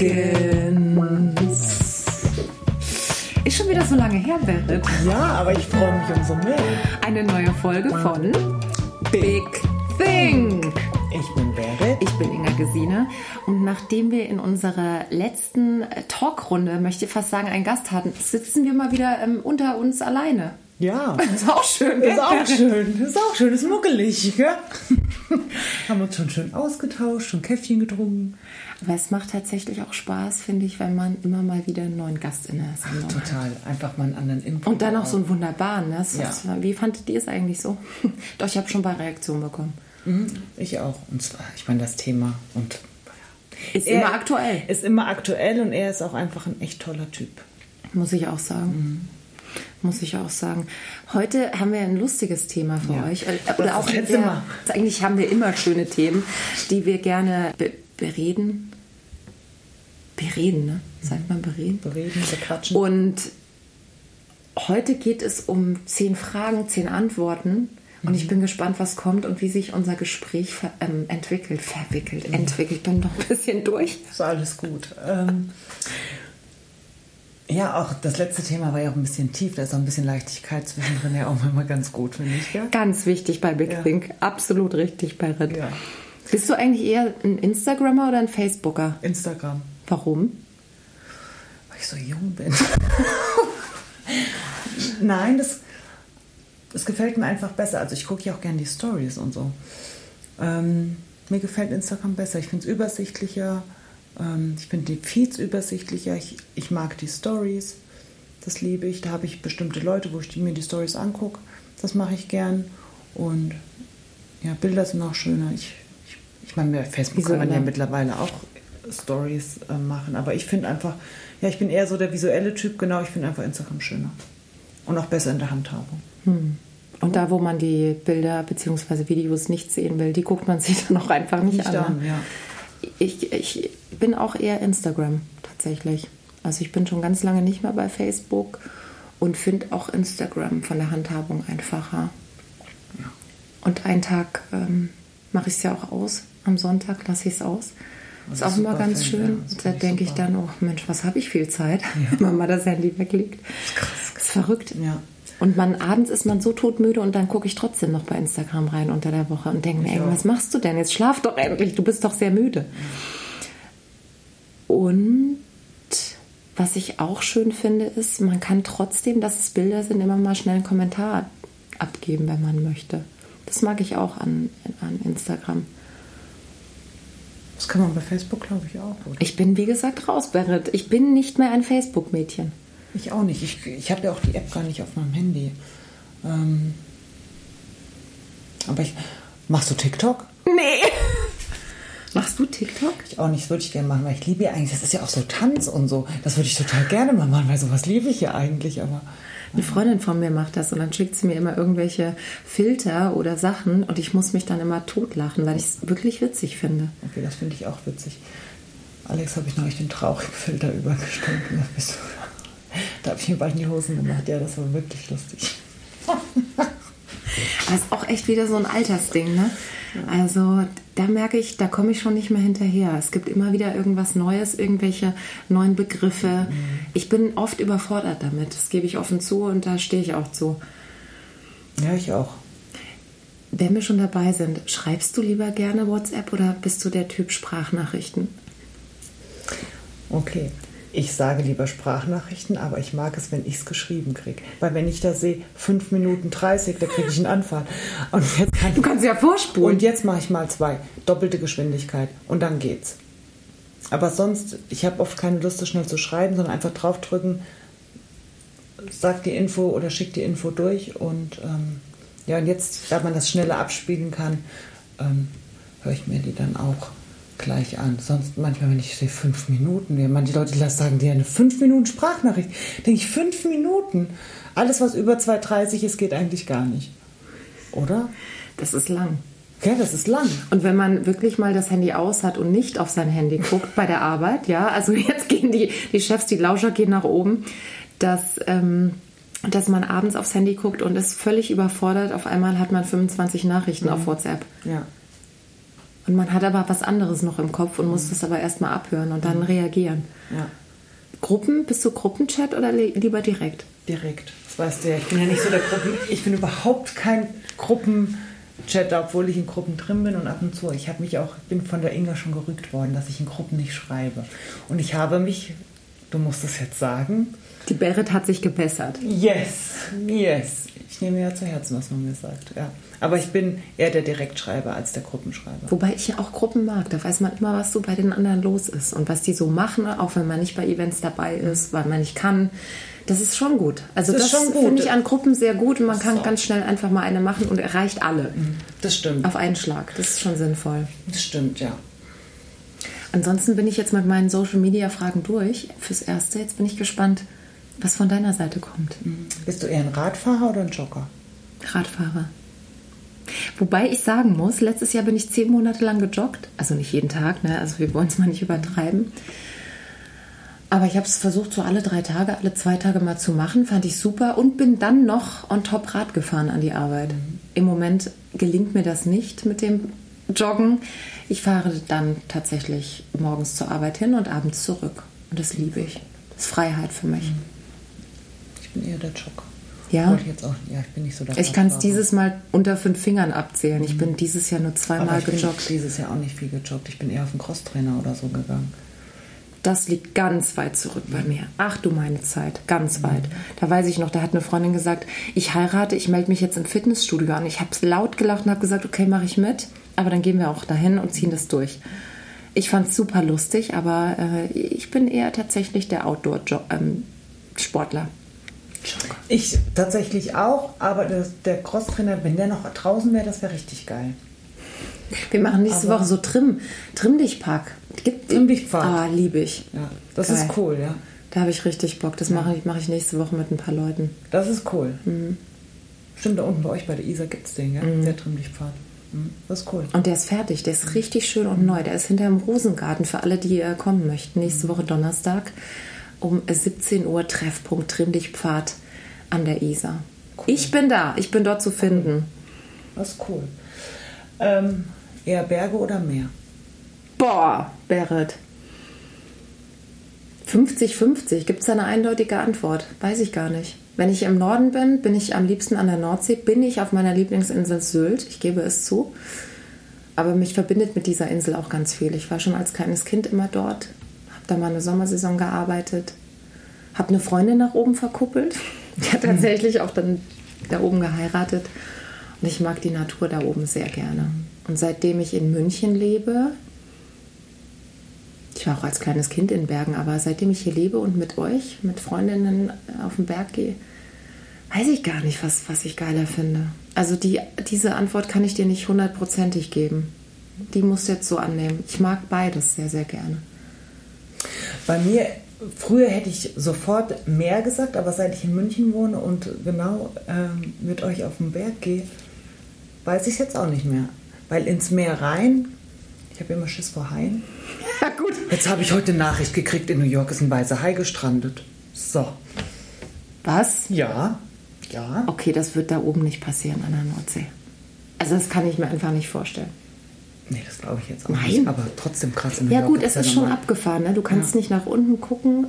Muffins. Ist schon wieder so lange her, Berit. Ja, aber ich freue mich umso mehr. Eine neue Folge von Big Think. Ich bin Berit. Ich bin Inga Gesine und nachdem wir in unserer letzten Talkrunde, möchte ich fast sagen, einen Gast hatten, sitzen wir mal wieder ähm, unter uns alleine. Ja. Ist auch schön? Ist auch schön. Ist auch schön. Ist muckelig, gell? Haben uns schon schön ausgetauscht, schon Käffchen getrunken. Aber es macht tatsächlich auch Spaß, finde ich, wenn man immer mal wieder einen neuen Gast in der Sendung hat. Total. Einfach mal einen anderen Input. Und dann auch so einen wunderbaren. Ne? Ja. ist- Wie fandet ihr es eigentlich so? Doch, ich habe schon ein paar Reaktionen bekommen. Mhm, Ich auch. Und zwar, ich meine, das Thema und Ist Er immer aktuell, Ist immer aktuell und er ist auch einfach ein echt toller Typ. muss ich auch sagen. Muss ich auch sagen. Heute haben wir ein lustiges Thema für Ja. euch. Das Oder auch das sehr, Mal. eigentlich haben wir immer schöne Themen, die wir gerne be bereden. Bereden, ne? Sagt man bereden? Bereden, bequatschen. Und heute geht es um zehn Fragen, zehn Antworten. Und Mhm. ich bin gespannt, was kommt und wie sich unser Gespräch ver ähm, entwickelt, verwickelt, Mhm. entwickelt. Ich bin noch ein bisschen durch. Ist alles gut. Ähm, ja, auch das letzte Thema war ja auch ein bisschen tief. Da ist auch ein bisschen Leichtigkeit zwischendrin ja auch manchmal ganz gut, finde ich. Gell? Ganz wichtig bei Big Ja. Think. Absolut richtig bei Rit. Ja. Bist du eigentlich eher ein Instagrammer oder ein Facebooker? Instagram, Warum? weil ich so jung bin. Nein, das, das gefällt mir einfach besser. Also ich gucke ja auch gerne die Stories und so. Ähm, mir gefällt Instagram besser. Ich finde es übersichtlicher. Ähm, ich finde die Feeds übersichtlicher. Ich, ich mag die Stories. Das liebe ich. Da habe ich bestimmte Leute, wo ich die, mir die Stories angucke. Das mache ich gern. Und ja, Bilder sind auch schöner. Ich, ich, ich meine, bei Facebook kann man ja mittlerweile auch Stories äh, machen. Aber ich finde einfach, ja, ich bin eher so der visuelle Typ. Genau, ich finde einfach Instagram schöner. Und auch besser in der Handhabung. Und da, wo man die Bilder bzw. Videos nicht sehen will, die guckt man sich dann auch einfach nicht, Nicht an. an, ne? ja. Ich, ich bin auch eher Instagram tatsächlich. Also ich bin schon ganz lange nicht mehr bei Facebook und finde auch Instagram von der Handhabung einfacher. Und einen Tag ähm, mache ich es ja auch aus. Am Sonntag lasse ich es aus. Das ist auch ist immer ganz ich, schön. ja. Das da denke ich dann, oh Mensch, was habe ich viel Zeit, wenn man mal das Handy weglegt. Das ist verrückt. Ja. Und man abends ist man so todmüde und dann gucke ich trotzdem noch bei Instagram rein unter der Woche und denke mir, ey, auch. was machst du denn? Jetzt schlaf doch endlich, du bist doch sehr müde. Und was ich auch schön finde, ist, man kann trotzdem, dass es Bilder sind, immer mal schnell einen Kommentar abgeben, wenn man möchte. Das mag ich auch an, an Instagram. Das kann man bei Facebook, glaube ich, auch. Oder? Ich bin, wie gesagt, raus, Berit. Ich bin nicht mehr ein Facebook-Mädchen. Ich auch nicht. Ich, ich habe ja auch die App gar nicht auf meinem Handy. Ähm, aber ich. Machst du TikTok? Nee. Machst du TikTok? Ich auch nicht, das würde ich gerne machen, weil ich liebe ja eigentlich, das ist ja auch so Tanz und so. Das würde ich total gerne mal machen, weil sowas liebe ich ja eigentlich, aber. Eine Freundin von mir macht das und dann schickt sie mir immer irgendwelche Filter oder Sachen und ich muss mich dann immer totlachen, weil ich es wirklich witzig finde. Okay, das finde ich auch witzig. Alex habe ich neulich den traurigen Filter du- da habe ich mir bald in die Hosen gemacht. Ja, das war wirklich lustig. Das ist auch echt wieder so ein Altersding, ne? Also da merke ich, da komme ich schon nicht mehr hinterher. Es gibt immer wieder irgendwas Neues, irgendwelche neuen Begriffe. Ich bin oft überfordert damit, das gebe ich offen zu und da stehe ich auch zu. Ja, ich auch. Wenn wir schon dabei sind, schreibst du lieber gerne WhatsApp oder bist du der Typ Sprachnachrichten? Okay. Ich sage lieber Sprachnachrichten, aber ich mag es, wenn ich es geschrieben kriege. Weil wenn ich da sehe, 5 Minuten 30, da kriege ich einen Anfall. Und jetzt kann Du kannst ja vorspulen. Und jetzt mache ich mal zwei. Doppelte Geschwindigkeit. Und dann geht's. Aber sonst, ich habe oft keine Lust, so schnell zu schreiben, sondern einfach draufdrücken, sag die Info oder schick die Info durch. Und ähm, ja, und jetzt, da man das schneller abspielen kann, ähm, höre ich mir die dann auch gleich an. Sonst manchmal, wenn ich sehe, fünf Minuten, ja, manche Leute die sagen dir eine fünf Minuten Sprachnachricht. Denke ich, fünf Minuten. Alles, was über 2,30 ist, geht eigentlich gar nicht. Oder? Das ist lang. Ja, das ist lang. Und wenn man wirklich mal das Handy aus hat und nicht auf sein Handy guckt bei der Arbeit, ja, also jetzt gehen die, die Chefs, die Lauscher gehen nach oben, dass, ähm, dass man abends aufs Handy guckt und ist völlig überfordert. Auf einmal hat man 25 Nachrichten auf WhatsApp. Ja. Und man hat aber was anderes noch im Kopf und muss das aber erstmal abhören und dann reagieren. Ja, Gruppen, bist du Gruppenchat oder li- lieber direkt? direkt. Das weißt du ja. Ich bin ja nicht so der Gruppen. Ich bin überhaupt kein Gruppenchatter, obwohl ich in Gruppen drin bin und ab und zu. Ich habe mich auch, bin von der Inga schon gerügt worden, dass ich in Gruppen nicht schreibe. Und ich habe mich, du musst es jetzt sagen, Die Berit hat sich gebessert. yes, yes. Ich nehme ja zu Herzen, was man mir sagt. Ja. Aber ich bin eher der Direktschreiber als der Gruppenschreiber. Wobei ich ja auch Gruppen mag. Da weiß man immer, was so bei den anderen los ist und was die so machen, auch wenn man nicht bei Events dabei ist, weil man nicht kann. Das ist schon gut. Also Das das, finde ich an Gruppen sehr gut und man Das kann ganz schnell einfach mal eine machen und erreicht alle Das stimmt. auf einen Schlag. Das ist schon sinnvoll. Das stimmt, ja. Ansonsten bin ich jetzt mit meinen Social Media Fragen durch fürs Erste. Jetzt bin ich gespannt, was von deiner Seite kommt. Bist du eher ein Radfahrer oder ein Jogger? Radfahrer. Wobei ich sagen muss, letztes Jahr bin ich zehn Monate lang gejoggt. Also nicht jeden Tag, ne? also wir wollen es mal nicht übertreiben. Aber ich habe es versucht, so alle drei Tage, alle zwei Tage mal zu machen. Fand ich super und bin dann noch on top Rad gefahren an die Arbeit. Im Moment gelingt mir das nicht mit dem Joggen. Ich fahre dann tatsächlich morgens zur Arbeit hin und abends zurück. Und das liebe ich. Das ist Freiheit für mich. Ich bin eher der Jogger. Ja. Ich jetzt auch, ja, ich bin nicht so der Ich kann es dieses Mal unter fünf Fingern abzählen. Ich bin dieses Jahr nur zweimal ich bin gejoggt. dieses Jahr auch nicht viel gejoggt. Ich bin eher auf den Crosstrainer oder so gegangen. Das liegt ganz weit zurück bei mir. Ach du meine Zeit, ganz weit. Da weiß ich noch, da hat eine Freundin gesagt, ich heirate, ich melde mich jetzt im Fitnessstudio an. Ich habe laut gelacht und habe gesagt, okay, mache ich mit, aber dann gehen wir auch dahin und ziehen das durch. Ich fand es super lustig, aber äh, ich bin eher tatsächlich der Outdoor-Sportler. Ich tatsächlich auch, aber das, der Crosstrainer, wenn der noch draußen wäre, das wäre richtig geil. wir machen nächste Aber- Woche so Trim, Trimm dich Park. Gibt Trimm dich Pfad. Ah, liebe ich. Ja, das Geil. ist cool, ja. Da habe ich richtig Bock. Das mache ich, mache ich nächste Woche mit ein paar Leuten. Das ist cool. Mhm. Stimmt, da unten bei euch bei der Isar gibt es den, ja? Der Trimmlichtpfad. Mhm. Das ist cool. Und der ist fertig, der ist richtig schön und neu. Der ist hinter dem Rosengarten für alle, die äh, kommen möchten. Nächste Woche Donnerstag um 17 Uhr Treffpunkt Trimm dich Pfad an der Isar. Ich bin da, ich bin dort zu finden. Das ist cool. Ähm, eher Berge oder Meer? Boah, Berit. 50-50, gibt es da eine eindeutige Antwort? Weiß ich gar nicht. Wenn ich im Norden bin, bin ich am liebsten an der Nordsee, bin ich auf meiner Lieblingsinsel Sylt, ich gebe es zu. Aber mich verbindet mit dieser Insel auch ganz viel. Ich war schon als kleines Kind immer dort, da mal eine Sommersaison gearbeitet, habe eine Freundin nach oben verkuppelt. Die hat tatsächlich auch dann da oben geheiratet. Und ich mag die Natur da oben sehr gerne. Und seitdem ich in München lebe, ich war auch als kleines Kind in Bergen, aber seitdem ich hier lebe und mit euch, mit Freundinnen auf den Berg gehe, weiß ich gar nicht, was, was ich geiler finde. Also die, diese Antwort kann ich dir nicht hundertprozentig geben. Die musst du jetzt so annehmen. Ich mag beides sehr, sehr gerne. Bei mir, früher hätte ich sofort Meer gesagt, aber seit ich in München wohne und genau ähm, mit euch auf den Berg gehe, weiß ich es jetzt auch nicht mehr. Weil ins Meer rein, ich habe immer Schiss vor Haien. Ja, gut. Jetzt habe ich heute Nachricht gekriegt, in New York ist ein weißer Hai gestrandet. So. Was? Ja, ja. Okay, das wird da oben nicht passieren an der Nordsee. Also das kann ich mir einfach nicht vorstellen. Nee, das glaube ich jetzt auch Nein. nicht. Aber trotzdem krass in Ja gut, es ist schon normal- abgefahren. Ne? Du kannst nicht nach unten gucken.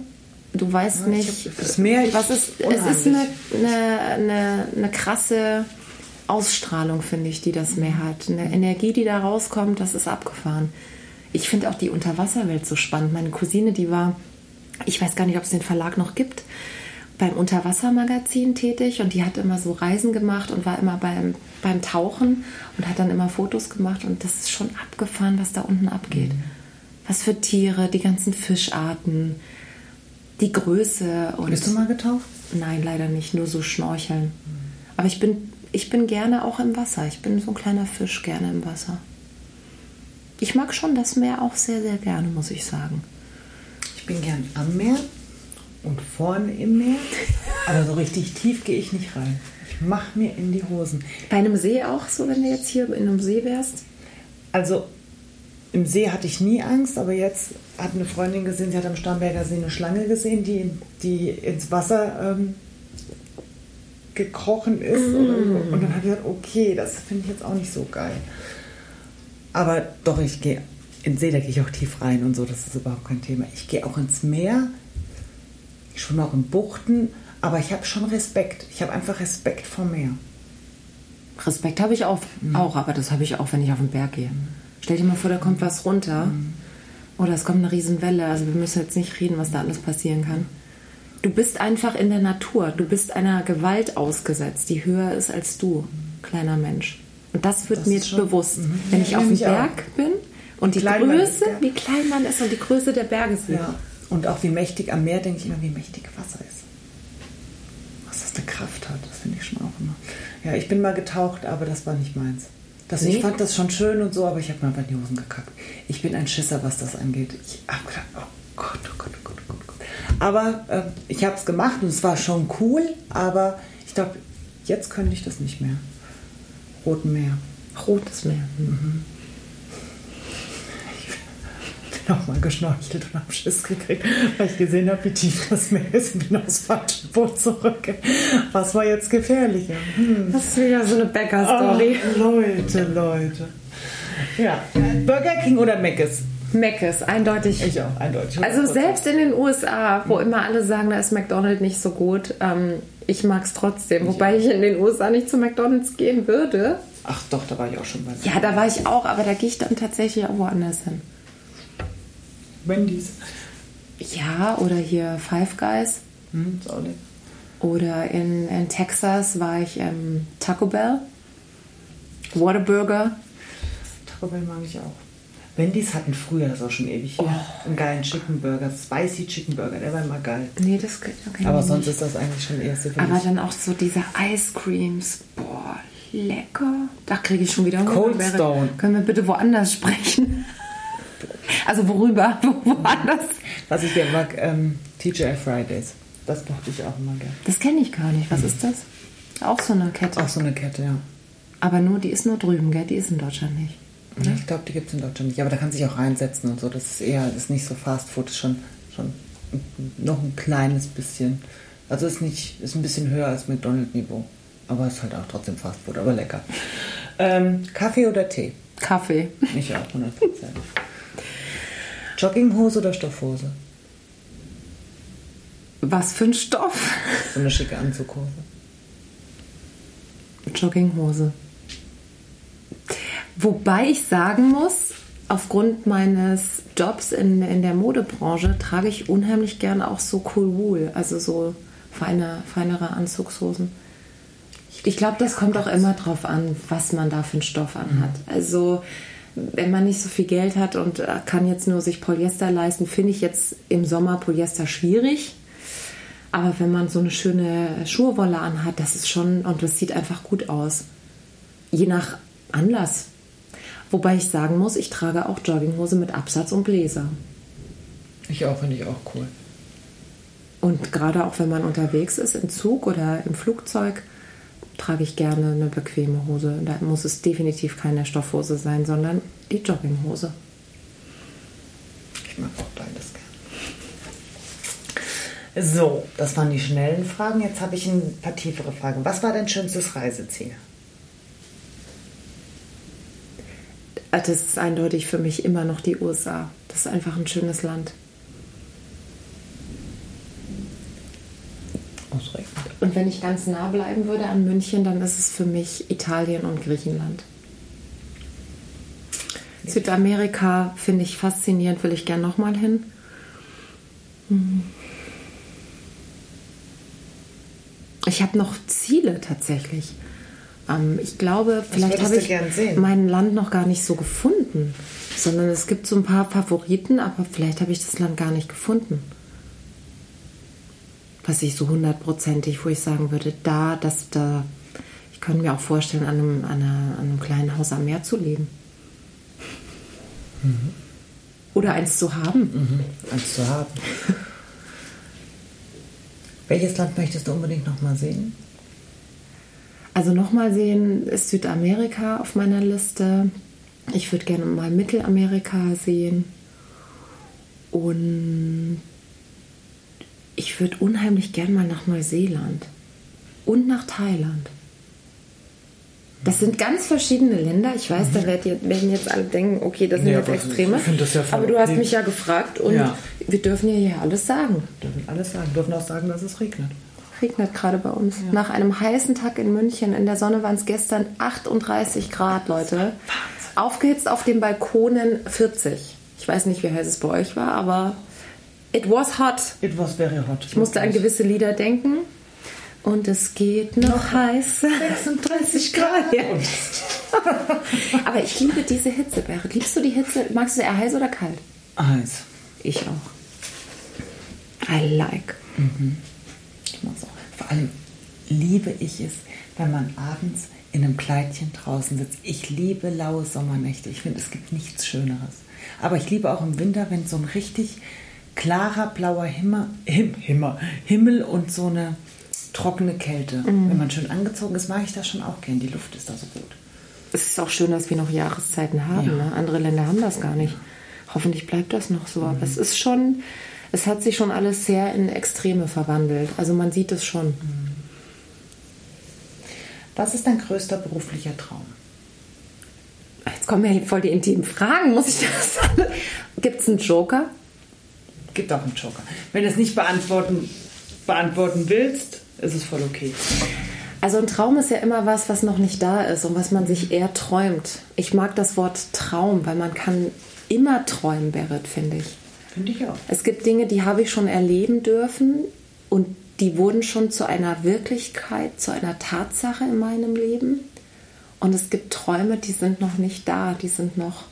Du weißt Ja, ich nicht, hab- das Meer, was ist. Es ist unheimlich. eine, eine, eine, eine krasse Ausstrahlung, finde ich, die das Meer hat. Eine Energie, die da rauskommt, das ist abgefahren. Ich finde auch die Unterwasserwelt so spannend. Meine Cousine, die war, ich weiß gar nicht, ob es den Verlag noch gibt, beim Unterwassermagazin tätig und die hat immer so Reisen gemacht und war immer beim, beim Tauchen und hat dann immer Fotos gemacht und das ist schon abgefahren, was da unten abgeht. Was für Tiere, die ganzen Fischarten, die Größe und Bist du mal getaucht? Nein, leider nicht, nur so schnorcheln. Aber ich bin, ich bin gerne auch im Wasser. Ich bin so ein kleiner Fisch gerne im Wasser. Ich mag schon das Meer auch sehr, sehr gerne, muss ich sagen. Ich bin gern am Meer und vorne im Meer, aber so richtig tief gehe ich nicht rein. Ich mache mir in die Hosen. Bei einem See auch so, wenn du jetzt hier in einem See wärst? Also im See hatte ich nie Angst, aber jetzt hat eine Freundin gesehen, sie hat am Starnberger See eine Schlange gesehen, die, die ins Wasser ähm, gekrochen ist. Oder so. Und dann hat sie gesagt, okay, das finde ich jetzt auch nicht so geil. Aber doch, ich gehe in See, da gehe ich auch tief rein und so, das ist überhaupt kein Thema. Ich gehe auch ins Meer, ich schwimme auch in Buchten, aber ich habe schon Respekt. Ich habe einfach Respekt vor Meer. Respekt habe ich auch, Mhm. auch, aber das habe ich auch, wenn ich auf den Berg gehe. Stell dir mal vor, da kommt was runter Mhm. oder es kommt eine Riesenwelle. Also wir müssen jetzt nicht reden, was da alles passieren kann. Du bist einfach in der Natur. Du bist einer Gewalt ausgesetzt, die höher ist als du, kleiner Mensch. Und das wird Das mir ist schon- bewusst, Mhm. wenn Ja, ich auf dem nämlich auch. Berg bin und die man ist, Größe, gell? wie klein man ist und die Größe der Berge sieht. Ja. Und auch wie mächtig am Meer denke ich immer, wie mächtig Wasser ist. Was das eine Kraft hat, das finde ich schon auch immer. Ja, ich bin mal getaucht, aber das war nicht meins. Das, Nee? Ich fand das schon schön und so, aber ich habe mir einfach in die Hosen gekackt. Ich bin ein Schisser, was das angeht. Ich habe gedacht, oh Gott, oh Gott, oh Gott, oh Gott. oh Gott. Aber äh, ich habe es gemacht und es war schon cool, aber ich glaube, jetzt könnte ich das nicht mehr. Roten Meer. Rotes Meer. Mhm. bin auch mal geschnorchelt und habe Schiss gekriegt, weil ich gesehen habe, wie tief das Meer ist und bin aufs falsche Boot zurück. Was war jetzt gefährlicher? Hm. Das ist wieder so eine Bäcker-Story. Oh, Leute, Leute. Ja, Burger King oder Mc's? Meckes, eindeutig. Ich auch, eindeutig. Also 100%. selbst in den USA, wo immer alle sagen, da ist McDonald's nicht so gut, ähm, ich mag es trotzdem. Wobei ich in den USA nicht zu McDonald's gehen würde. Ach doch, da war ich auch schon bei Ja, da war ich auch, aber da gehe ich dann tatsächlich auch woanders hin. Wendy's. Ja, oder hier Five Guys. Hm, ist auch nett. Oder in, in Texas war ich ähm, Taco Bell. Whataburger. Taco Bell mag ich auch. Wendy's hatten früher, das ist auch schon ewig hier, einen geilen Chicken Burger, Spicy Chicken Burger, der war immer geil. Nee, das kenn ich Aber nicht. sonst ist das eigentlich schon eher für Aber dann auch so diese Ice Creams. Boah, lecker. Da kriege ich schon wieder. Cold Stone. Können wir bitte woanders sprechen? Also worüber? Wo- Woanders? Was ich gerne mag, ähm, TGI Fridays. Das mochte ich auch immer gerne. Das kenne ich gar nicht. Was ist das? Auch so eine Kette. Auch so eine Kette, ja. Aber nur, die ist nur drüben, gell? Die ist in Deutschland nicht. Ja, Ich glaube, die gibt es in Deutschland nicht. Aber da kann sich auch reinsetzen und so. Das ist eher, das ist nicht so Fast Food, ist schon, schon noch ein kleines bisschen. Also ist nicht, ist ein bisschen höher als McDonald's-Niveau. Aber ist halt auch trotzdem Fast Food, aber lecker. Ähm, Kaffee oder Tee? Kaffee. Ich auch, 100%. Jogginghose oder Stoffhose? Was für ein Stoff? So eine schicke Anzughose. Jogginghose. Wobei ich sagen muss, aufgrund meines Jobs in, in der Modebranche trage ich unheimlich gerne auch so Cool Wool, also so feine, feinere Anzugshosen. Ich glaube, das kommt auch immer drauf an, was man da für einen Stoff anhat. Also wenn man nicht so viel Geld hat und äh, kann jetzt nur sich Polyester leisten, finde ich jetzt im Sommer Polyester schwierig. Aber wenn man so eine schöne Schurwolle anhat, das ist schon, und das sieht einfach gut aus. Je nach Anlass. Wobei ich sagen muss, ich trage auch Jogginghose mit Absatz und Bläser. Ich auch, finde ich auch cool. Und gerade auch wenn man unterwegs ist, im Zug oder im Flugzeug, trage ich gerne eine bequeme Hose. Da muss es definitiv keine Stoffhose sein, sondern die Jogginghose. Ich mag auch beides gerne. So, das waren die schnellen Fragen. Jetzt habe ich ein paar tiefere Fragen. Was war dein schönstes Reiseziel? Das ist eindeutig für mich immer noch die USA. Das ist einfach ein schönes Land. Und wenn ich ganz nah bleiben würde an München, dann ist es für mich Italien und Griechenland. Südamerika finde ich faszinierend, will ich gern nochmal hin. Hm. Ich habe noch Ziele tatsächlich. Ähm, ich glaube, vielleicht habe ich gern sehen? mein Land noch gar nicht so gefunden, sondern es gibt so ein paar Favoriten, aber vielleicht habe ich das Land gar nicht gefunden was ich so hundertprozentig, wo ich sagen würde, da, das, da, ich könnte mir auch vorstellen, an einem, an, einer, an einem kleinen Haus am Meer zu leben. Oder eins zu haben. Mhm. Eins zu haben. Welches Land möchtest du unbedingt nochmal sehen? Also nochmal sehen ist Südamerika auf meiner Liste. Ich würde gerne mal Mittelamerika sehen. Und ich würde unheimlich gern mal nach Neuseeland und nach Thailand. Das sind ganz verschiedene Länder. Ich weiß, da werden jetzt alle denken, okay, das sind Ja, jetzt Extreme. ich finde das ja aber du hast mich ja gefragt und Ja. wir dürfen ja hier alles sagen. Dürfen alles sagen. Dürfen auch sagen, dass es regnet. Regnet gerade bei uns. Nach einem heißen Tag in München, in der Sonne waren es gestern 38 Grad, Leute. Aufgehitzt auf den Balkonen 40. Ich weiß nicht, wie heiß es bei euch war, aber it was hot. It was very hot. Ich musste an gewisse Lieder denken. Und es geht noch heiß. 36 Grad. Ja. Aber ich liebe diese Hitze, Berit. Liebst du die Hitze? Magst du sie eher heiß oder kalt? Eis. Ich auch. I like. Ich mag's auch. Vor allem liebe ich es, wenn man abends in einem Kleidchen draußen sitzt. Ich liebe laue Sommernächte. Ich finde, es gibt nichts Schöneres. Aber ich liebe auch im Winter, wenn so ein richtig klarer blauer Himmel, Him, Himmel, Himmel und so eine trockene Kälte. Wenn man schön angezogen ist, mag ich das schon auch gern. Die Luft ist da so gut. Es ist auch schön, dass wir noch Jahreszeiten haben. Ja. Ne? Andere Länder haben das gar nicht. Hoffentlich bleibt das noch so. Aber es ist schon, es hat sich schon alles sehr in Extreme verwandelt. Also man sieht es schon. Was ist dein größter beruflicher Traum? Jetzt kommen ja voll die intimen Fragen, muss ich das sagen. Gibt es einen Joker? Gibt auch einen Joker. Wenn du es nicht beantworten, beantworten willst, ist es voll okay. Also ein Traum ist ja immer was, was noch nicht da ist und was man sich eher träumt. Ich mag das Wort Traum, weil man kann immer träumen, Berit, finde ich. Finde ich auch. Es gibt Dinge, die habe ich schon erleben dürfen und die wurden schon zu einer Wirklichkeit, zu einer Tatsache in meinem Leben. Und es gibt Träume, die sind noch nicht da, die sind noch,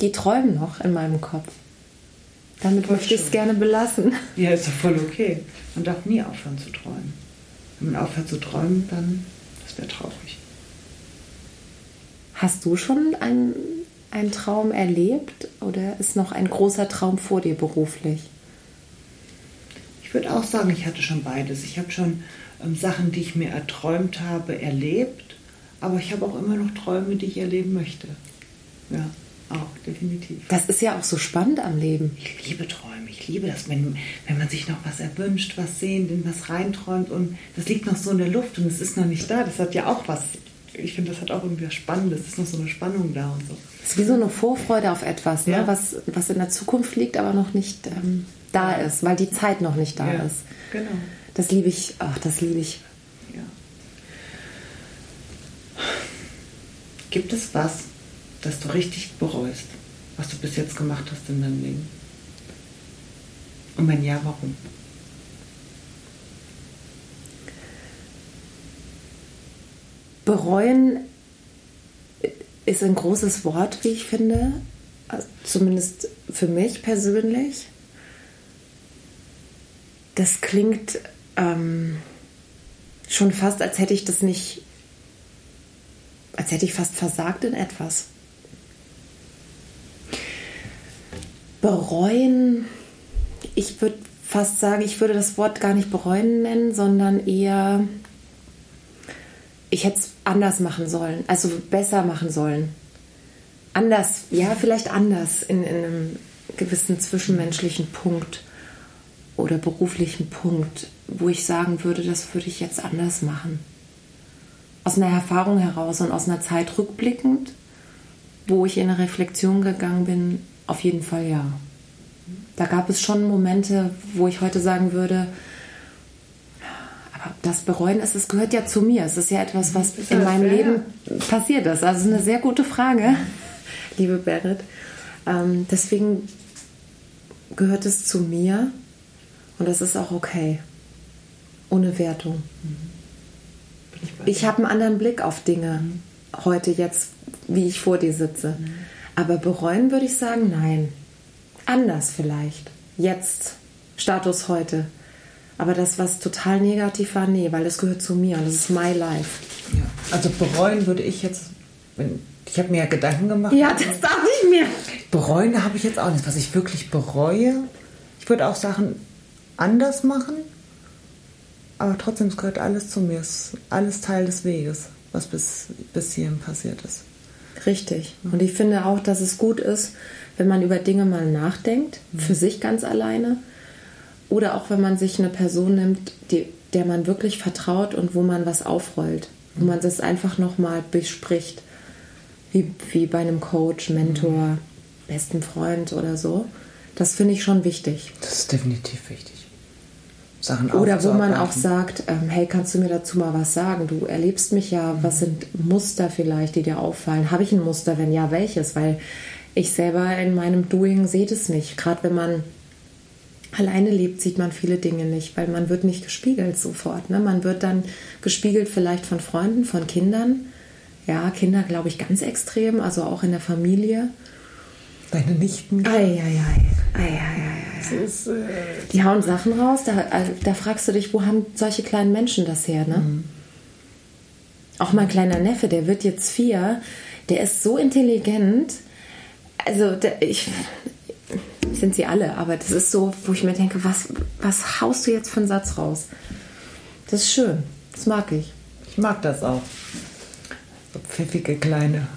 die träumen noch in meinem Kopf. Damit Voll möchte ich es gerne belassen. Ja, ist doch voll okay. Man darf nie aufhören zu träumen. Wenn man aufhört zu träumen, dann das wäre traurig. Hast du schon einen, einen Traum erlebt oder ist noch ein großer Traum vor dir beruflich? Ich würde auch sagen, ich hatte schon beides. Ich habe schon ähm, Sachen, die ich mir erträumt habe, erlebt, aber ich habe auch immer noch Träume, die ich erleben möchte. Ja, auch definitiv. Das ist ja auch so spannend am Leben. Ich liebe Träume. Ich liebe das, wenn, wenn man sich noch was erwünscht, was sehnt, in was reinträumt und das liegt noch so in der Luft und es ist noch nicht da. Das hat ja auch was. Ich finde, das hat auch irgendwie was Spannendes. Es ist noch so eine Spannung da und so. Es ist wie so eine Vorfreude auf etwas, ne? Ja. was, was in der Zukunft liegt, aber noch nicht ähm, da ist, weil die Zeit noch nicht da Ja, ist. Genau. Das liebe ich, ach, das liebe ich. Ja. Gibt es was, das du richtig bereust, was du bis jetzt gemacht hast in deinem Leben? Und wenn ja, warum? Bereuen ist ein großes Wort, wie ich finde, also zumindest für mich persönlich. Das klingt ähm, schon fast, als hätte ich das nicht, als hätte ich fast versagt in etwas. Bereuen, ich würde fast sagen, ich würde das Wort gar nicht bereuen nennen, sondern eher ich hätte es anders machen sollen, also besser machen sollen. Anders, ja, vielleicht anders in, in einem gewissen zwischenmenschlichen Punkt oder beruflichen Punkt, wo ich sagen würde, das würde ich jetzt anders machen. Aus einer Erfahrung heraus und aus einer Zeit rückblickend, wo ich in eine Reflexion gegangen bin, auf jeden Fall ja. Da gab es schon Momente, wo ich heute sagen würde, aber das Bereuen ist, es gehört ja zu mir. Es ist ja etwas, was in meinem fair. Leben passiert ist. Also es ist eine sehr gute Frage, liebe Berit. Ähm, deswegen gehört es zu mir und das ist auch okay. Ohne Wertung. Bin ich Ich habe einen anderen Blick auf Dinge heute jetzt, wie ich vor dir sitze. Aber bereuen würde ich sagen, nein. Anders vielleicht. Jetzt. Status heute. Aber das, was total negativ war, nee, weil das gehört zu mir und das ist my life. ja. Also bereuen würde ich jetzt, ich habe mir ja Gedanken gemacht. Ja, das darf ich mir. Bereuen habe ich jetzt auch nicht. Was ich wirklich bereue, ich würde auch Sachen anders machen, aber trotzdem, es gehört alles zu mir. Es ist alles Teil des Weges, was bis, bis hierhin passiert ist. Richtig. Und ich finde auch, dass es gut ist, wenn man über Dinge mal nachdenkt, für sich ganz alleine. Oder auch wenn man sich eine Person nimmt, die, der man wirklich vertraut und wo man was aufrollt. wo man das einfach nochmal bespricht, wie, wie bei einem Coach, Mentor, besten Freund oder so. Das finde ich schon wichtig. Das ist definitiv wichtig. Sachen Oder wo man auch sagt, ähm, hey, kannst du mir dazu mal was sagen? Du erlebst mich ja, was sind Muster vielleicht, die dir auffallen? Habe ich ein Muster? Wenn ja, welches? Weil ich selber in meinem Doing sehe das nicht. Gerade wenn man alleine lebt, sieht man viele Dinge nicht, weil man wird nicht gespiegelt sofort. Ne? Man wird dann gespiegelt vielleicht von Freunden, von Kindern. Ja, Kinder glaube ich ganz extrem, also auch in der Familie. Deine Nichten. Eieiei. Eieiei. Das ist, äh, Die hauen Sachen raus, da, äh, da fragst du dich, wo haben solche kleinen Menschen das her, ne? Auch mein kleiner Neffe, der wird jetzt vier, der ist so intelligent. Also, der, ich. Sind sie alle, aber das ist so, wo ich mir denke, was, was haust du jetzt für einen Satz raus? Das ist schön, das mag ich. ich mag das auch. So pfiffige kleine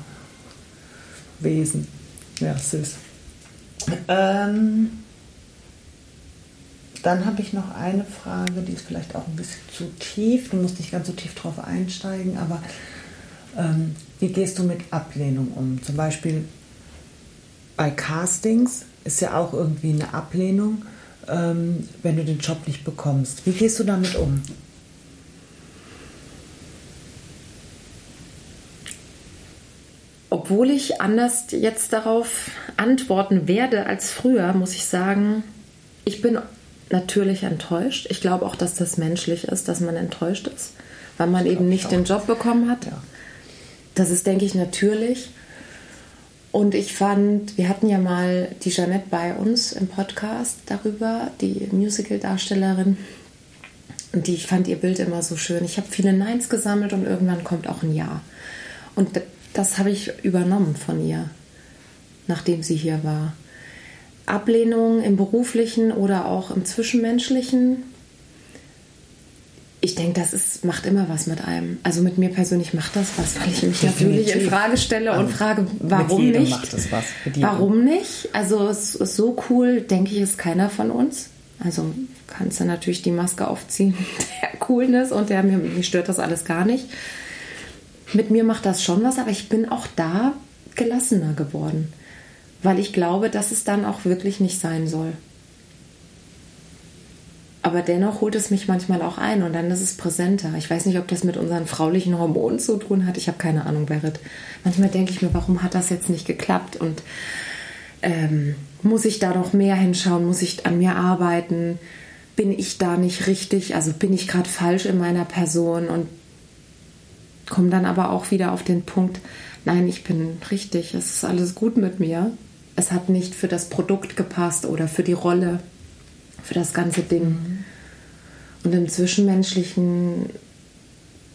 Wesen. Ja, süß. Ähm, dann habe ich noch eine Frage, die ist vielleicht auch ein bisschen zu tief. Du musst nicht ganz so tief drauf einsteigen, aber ähm, wie gehst du mit Ablehnung um? Zum Beispiel bei Castings ist ja auch irgendwie eine Ablehnung, ähm, wenn du den Job nicht bekommst. Wie gehst du damit um? Obwohl ich anders jetzt darauf antworten werde als früher, muss ich sagen, ich bin natürlich enttäuscht. Ich glaube auch, dass das menschlich ist, dass man enttäuscht ist, weil man eben nicht den Job bekommen hat. Ja. Das ist, denke ich, natürlich. Und ich fand, wir hatten ja mal die Jeanette bei uns im Podcast darüber, die Musical-Darstellerin. Und die, ich fand ihr Bild immer so schön. Ich habe viele Neins gesammelt und irgendwann kommt auch ein Ja. Und das habe ich übernommen von ihr, nachdem sie hier war. Ablehnung im beruflichen oder auch im zwischenmenschlichen. Ich denke, das ist, macht immer was mit einem. Also mit mir persönlich macht das was, weil ich mich natürlich in. Frage stelle und Also, frage, warum nicht? macht es was. Warum nicht? Also es ist so cool, denke ich, ist keiner von uns. Also kannst du natürlich die Maske aufziehen, der Coolness und der mir, mir stört das alles gar nicht. Mit mir macht das schon was, aber ich bin auch da gelassener geworden, weil ich glaube, dass es dann auch wirklich nicht sein soll. Aber dennoch holt es mich manchmal auch ein und dann ist es präsenter. Ich weiß nicht, ob das mit unseren fraulichen Hormonen zu tun hat. Ich habe keine Ahnung, Berit. Manchmal denke ich mir, warum hat das jetzt nicht geklappt? Und ähm, muss ich da noch mehr hinschauen? Muss ich an mir arbeiten? Bin ich da nicht richtig? Also bin ich gerade falsch in meiner Person? Und komme dann aber auch wieder auf den Punkt, nein, ich bin richtig, es ist alles gut mit mir. Es hat nicht für das Produkt gepasst oder für die Rolle, für das ganze Ding. Und im Zwischenmenschlichen,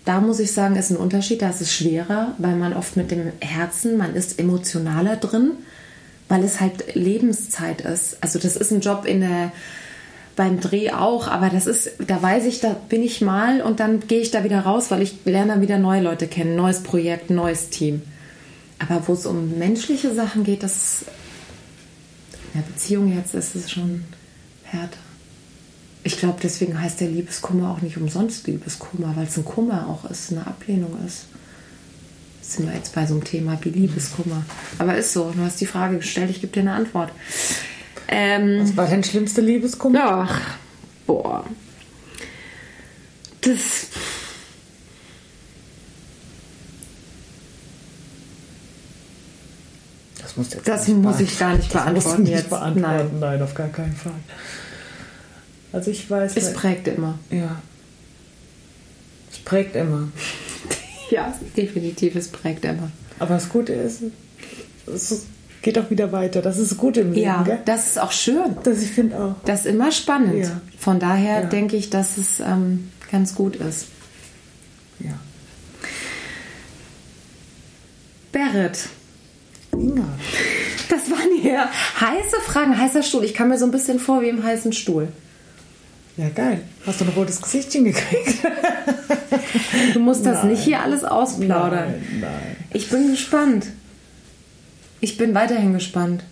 da muss ich sagen, ist ein Unterschied, da ist es schwerer, weil man oft mit dem Herzen, man ist emotionaler drin, weil es halt Lebenszeit ist. Also das ist ein Job in der beim Dreh auch, aber das ist, da weiß ich, da bin ich mal und dann gehe ich da wieder raus, weil ich lerne dann wieder neue Leute kennen, neues Projekt, neues Team. Aber wo es um menschliche Sachen geht, das in der Beziehung jetzt ist es schon härter. Ich glaube, deswegen heißt der Liebeskummer auch nicht umsonst Liebeskummer, weil es ein Kummer auch ist, eine Ablehnung ist. Sind wir jetzt bei so einem Thema wie Liebeskummer. Aber ist so, du hast die Frage gestellt, ich gebe dir eine Antwort. Ähm, Was war dein schlimmster Liebeskummer? Ach, boah. Das. Das, musst du jetzt Das muss ich gar nicht das beantworten nicht jetzt. beantworten. Nein. auf gar keinen Fall. Also ich weiß, Es prägt immer. ja, es prägt immer. Ja, definitiv, es prägt immer. Aber das Gute ist, es geht auch wieder weiter. Das ist gut im Leben, Ja, gell? das ist auch schön. Das ich finde auch. Das ist immer spannend. Ja. Von daher Ja. denke ich, dass es ähm, ganz gut ist. Ja. Berit, Inga. das waren hier heiße Fragen, heißer Stuhl. Ich kam mir so ein bisschen vor wie im heißen Stuhl. Ja, geil. Hast du ein rotes Gesichtchen gekriegt? Du musst das Nein. nicht hier alles ausplaudern. Nein, nein. Ich bin gespannt. Ich bin weiterhin gespannt.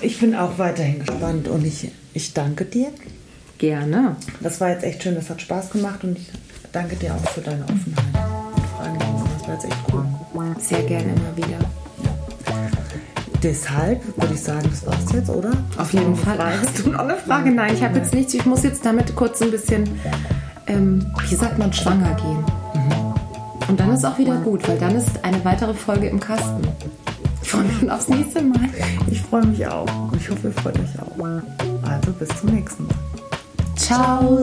Ich bin auch weiterhin gespannt und ich, ich danke dir. Gerne. Das war jetzt echt schön, das hat Spaß gemacht und ich danke dir auch für deine Offenheit. Fragen. Das war jetzt echt cool. Sehr gerne immer wieder. Deshalb würde ich sagen, das war's jetzt, oder? Auf jeden Fall. Hast du noch eine Frage? Nein, ich habe jetzt nichts. Ich muss jetzt damit kurz ein bisschen, ähm, wie sagt man, schwanger gehen. Und dann ist auch wieder gut, weil dann ist eine weitere Folge im Kasten. Mich schon aufs nächste Mal. Ich freue mich auch. Und ich hoffe, ihr freut euch auch. Also bis zum nächsten Mal. Ciao.